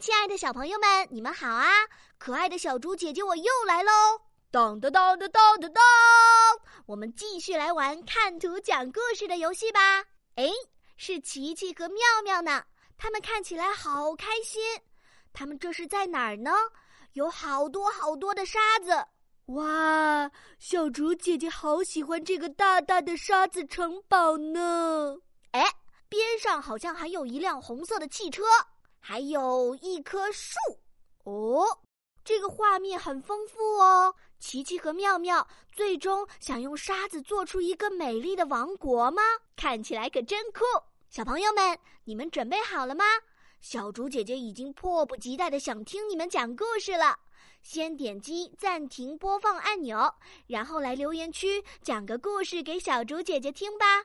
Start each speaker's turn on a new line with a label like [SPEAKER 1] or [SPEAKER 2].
[SPEAKER 1] 亲爱的小朋友们，你们好啊！可爱的小猪姐姐，我又来喽！当当当当当当当！我们继续来玩看图讲故事的游戏吧。哎，是琪琪和妙妙呢，他们看起来好开心。他们这是在哪儿呢？有好多好多的沙子。哇，小猪姐姐好喜欢这个大大的沙子城堡呢！哎，边上好像还有一辆红色的汽车。还有一棵树，哦，这个画面很丰富哦。琪琪和妙妙最终想用沙子做出一个美丽的王国吗？看起来可真酷！小朋友们，你们准备好了吗？小竹姐姐已经迫不及待的想听你们讲故事了。先点击暂停播放按钮，然后来留言区讲个故事给小竹姐姐听吧。